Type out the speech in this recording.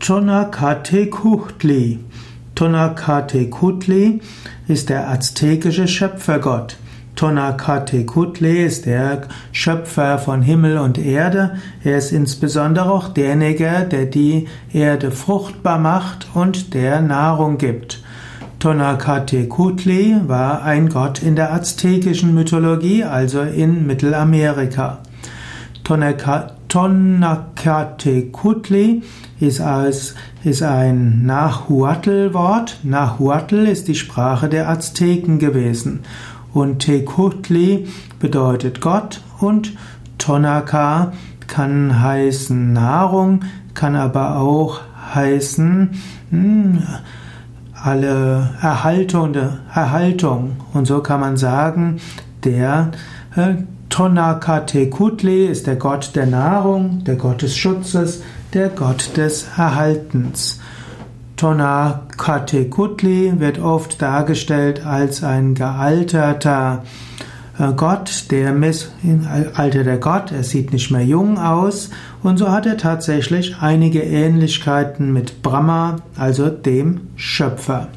Tonakatekutli. Tonakatekutli ist der aztekische Schöpfergott. Tonakatekutli ist der Schöpfer von Himmel und Erde. Er ist insbesondere auch derjenige, der die Erde fruchtbar macht und der Nahrung gibt. Tonakatekutli war ein Gott in der aztekischen Mythologie, also in Mittelamerika. Tonakatekutli ist, ist ein Nahuatl-Wort. Nahuatl ist die Sprache der Azteken gewesen. Und Tekutli bedeutet Gott und Tonaka kann heißen Nahrung, kann aber auch heißen hm, alle Erhaltung, Erhaltung. Und so kann man sagen, der äh, Tonakatekutli ist der Gott der Nahrung, der Gott des Schutzes, der Gott des Erhaltens. Tonakatekutli wird oft dargestellt als ein gealterter äh, Gott, der alterter Gott, er sieht nicht mehr jung aus und so hat er tatsächlich einige Ähnlichkeiten mit Brahma, also dem Schöpfer.